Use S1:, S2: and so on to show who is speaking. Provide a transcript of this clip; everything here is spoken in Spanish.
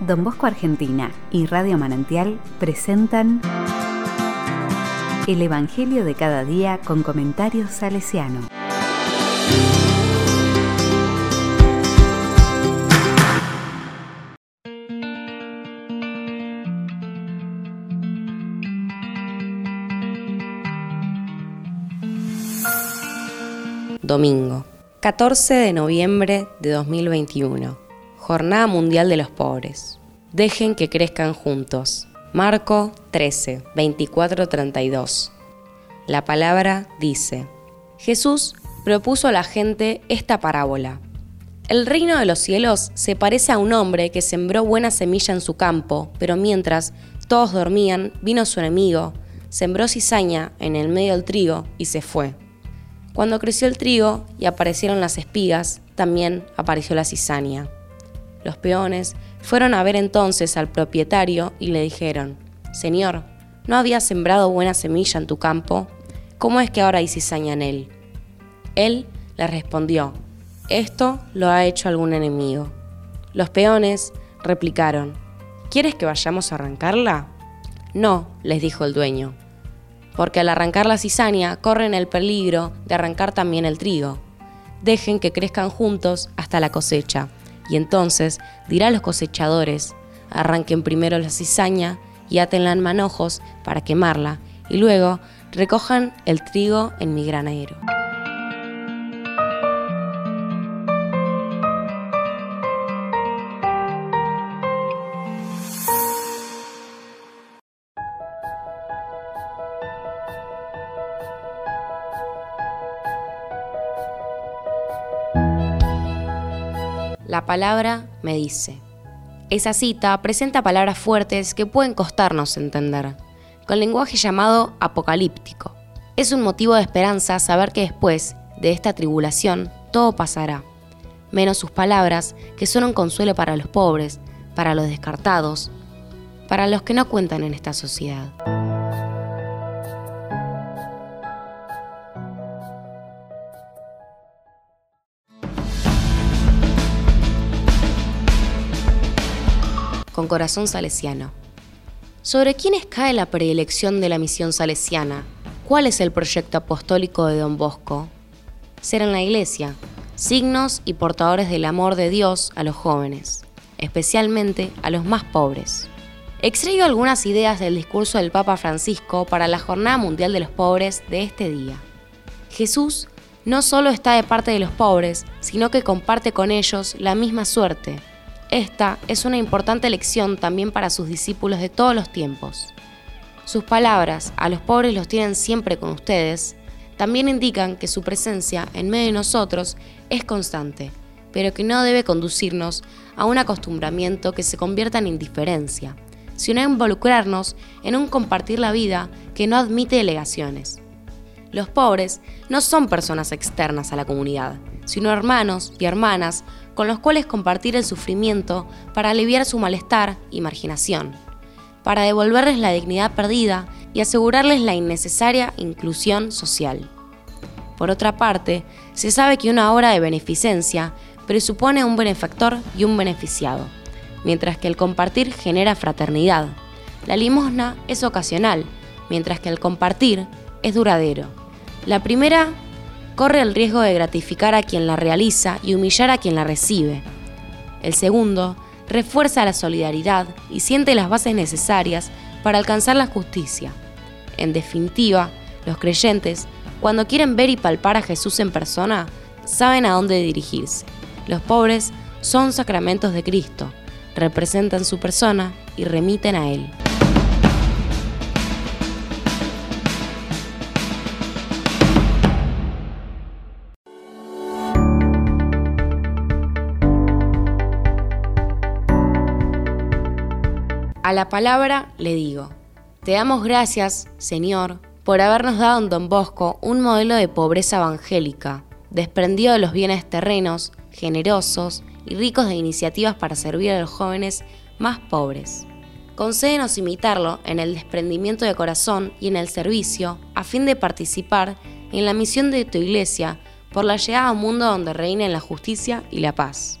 S1: Don Bosco Argentina y Radio Manantial presentan El Evangelio de cada día con comentarios salesiano.
S2: Domingo, 14 de noviembre de 2021. Jornada Mundial de los Pobres. Dejen que crezcan juntos. Marco 13, 24, 32. La palabra dice, Jesús propuso a la gente esta parábola. El reino de los cielos se parece a un hombre que sembró buena semilla en su campo, pero mientras todos dormían, vino su enemigo, sembró cizaña en el medio del trigo y se fue. Cuando creció el trigo y aparecieron las espigas, también apareció la cizaña. Los peones fueron a ver entonces al propietario y le dijeron, Señor, ¿no había sembrado buena semilla en tu campo? ¿Cómo es que ahora hay cizaña en él? Él les respondió, esto lo ha hecho algún enemigo. Los peones replicaron, ¿quieres que vayamos a arrancarla? No, les dijo el dueño, porque al arrancar la cizaña corren el peligro de arrancar también el trigo. Dejen que crezcan juntos hasta la cosecha y entonces dirá a los cosechadores, arranquen primero la cizaña y átenla en manojos para quemarla, y luego recojan el trigo en mi granero. La palabra me dice. Esa cita presenta palabras fuertes que pueden costarnos entender, con lenguaje llamado apocalíptico. Es un motivo de esperanza saber que después de esta tribulación todo pasará, menos sus palabras, que son un consuelo para los pobres, para los descartados, para los que no cuentan en esta sociedad. Con corazón salesiano. ¿Sobre quiénes cae la preelección de la misión salesiana? ¿Cuál es el proyecto apostólico de Don Bosco? Ser en la iglesia, signos y portadores del amor de Dios a los jóvenes, especialmente a los más pobres. Extraigo algunas ideas del discurso del Papa Francisco para la Jornada Mundial de los Pobres de este día. Jesús no solo está de parte de los pobres, sino que comparte con ellos la misma suerte, esta es una importante lección también para sus discípulos de todos los tiempos. Sus palabras, a los pobres los tienen siempre con ustedes, también indican que su presencia en medio de nosotros es constante, pero que no debe conducirnos a un acostumbramiento que se convierta en indiferencia, sino a involucrarnos en un compartir la vida que no admite delegaciones. Los pobres no son personas externas a la comunidad, sino hermanos y hermanas con los cuales compartir el sufrimiento para aliviar su malestar y marginación, para devolverles la dignidad perdida y asegurarles la innecesaria inclusión social. Por otra parte, se sabe que una obra de beneficencia presupone un benefactor y un beneficiado, mientras que el compartir genera fraternidad. La limosna es ocasional, mientras que el compartir es duradero. La primera corre el riesgo de gratificar a quien la realiza y humillar a quien la recibe. El segundo refuerza la solidaridad y siente las bases necesarias para alcanzar la justicia. En definitiva, los creyentes, cuando quieren ver y palpar a Jesús en persona, saben a dónde dirigirse. Los pobres son sacramentos de Cristo, representan su persona y remiten a Él. A la palabra le digo, te damos gracias, Señor, por habernos dado en Don Bosco un modelo de pobreza evangélica, desprendido de los bienes terrenos, generosos y ricos de iniciativas para servir a los jóvenes más pobres. Concédenos imitarlo en el desprendimiento de corazón y en el servicio, a fin de participar en la misión de tu iglesia por la llegada a un mundo donde reinen la justicia y la paz.